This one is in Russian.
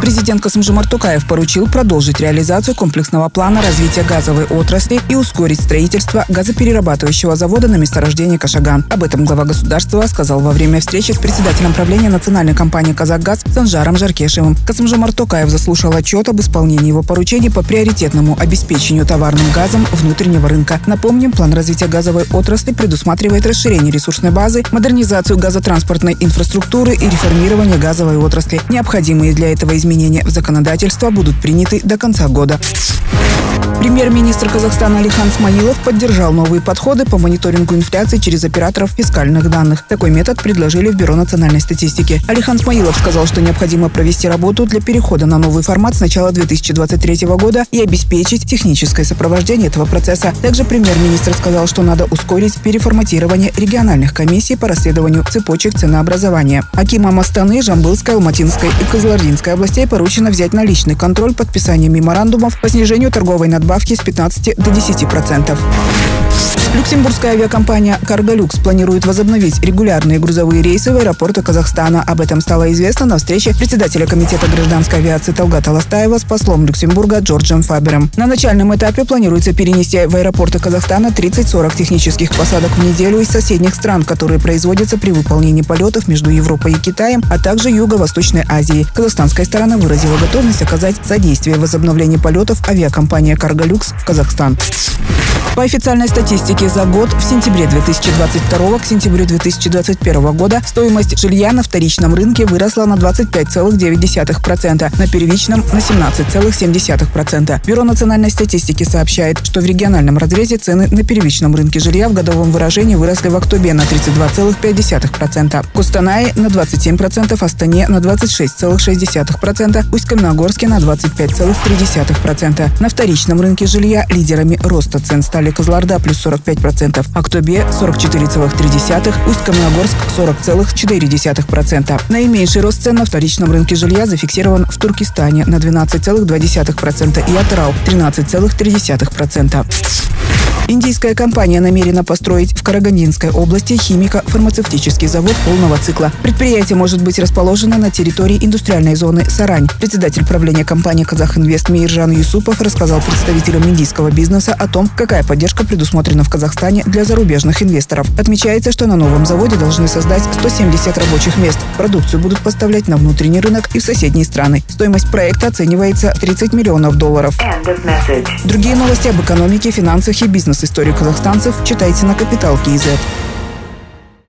Президент Касымжимар Тукаев поручил продолжить реализацию комплексного плана развития газовой отрасли и ускорить строительство газоперерабатывающего завода на месторождении Кашаган. Об этом глава государства сказал во время встречи с председателем правления национальной компании «Казахгаз» Санжаром Жаркешевым. Касымжимар Тукаев заслушал отчет об исполнении его поручений по приоритетному обеспечению товарным газом внутреннего рынка. Напомним, план развития газовой отрасли предусматривает расширение ресурсной базы, модернизацию газотранспортной инфраструктуры и реформирование газовой отрасли. Необходимые для этого изменения изменения в законодательство будут приняты до конца года. Премьер-министр Казахстана Алихан Смаилов поддержал новые подходы по мониторингу инфляции через операторов фискальных данных. Такой метод предложили в Бюро национальной статистики. Алихан Смаилов сказал, что необходимо провести работу для перехода на новый формат с начала 2023 года и обеспечить техническое сопровождение этого процесса. Также премьер-министр сказал, что надо ускорить переформатирование региональных комиссий по расследованию цепочек ценообразования. Акимам Астаны, Жамбылской, Алматинской и Козлординской областей поручено взять на личный контроль подписание меморандумов по снижению торговой надбавки с 15 до 10 процентов. Люксембургская авиакомпания «Карголюкс» планирует возобновить регулярные грузовые рейсы в аэропорты Казахстана. Об этом стало известно на встрече председателя Комитета гражданской авиации Талгата Ластаева с послом Люксембурга Джорджем Фабером. На начальном этапе планируется перенести в аэропорты Казахстана 30-40 технических посадок в неделю из соседних стран, которые производятся при выполнении полетов между Европой и Китаем, а также Юго-Восточной Азией. Казахстанская сторона выразила готовность оказать содействие в возобновлении полетов авиакомпания «Карголюкс» в Казахстан. По официальной статистике за год в сентябре 2022 к сентябрю 2021 года стоимость жилья на вторичном рынке выросла на 25,9%, на первичном – на 17,7%. Бюро национальной статистики сообщает, что в региональном разрезе цены на первичном рынке жилья в годовом выражении выросли в Актобе на 32,5%, Кустанае на 27%, Астане на 26,6%, Усть-Каменогорске на 25,3%. На вторичном рынке жилья лидерами роста цен стали стали Козларда плюс 45%, Актобе 44,3%, Усть-Каменогорск 40,4%. Наименьший рост цен на вторичном рынке жилья зафиксирован в Туркестане на 12,2% и Атырау 13,3%. Индийская компания намерена построить в Карагандинской области химико-фармацевтический завод полного цикла. Предприятие может быть расположено на территории индустриальной зоны Сарань. Председатель правления компании «Казахинвест» Мейржан Юсупов рассказал представителям индийского бизнеса о том, какая поддержка предусмотрена в Казахстане для зарубежных инвесторов. Отмечается, что на новом заводе должны создать 170 рабочих мест. Продукцию будут поставлять на внутренний рынок и в соседние страны. Стоимость проекта оценивается 30 миллионов долларов. Другие новости об экономике, финансах и бизнес-истории казахстанцев читайте на Капитал Киезет.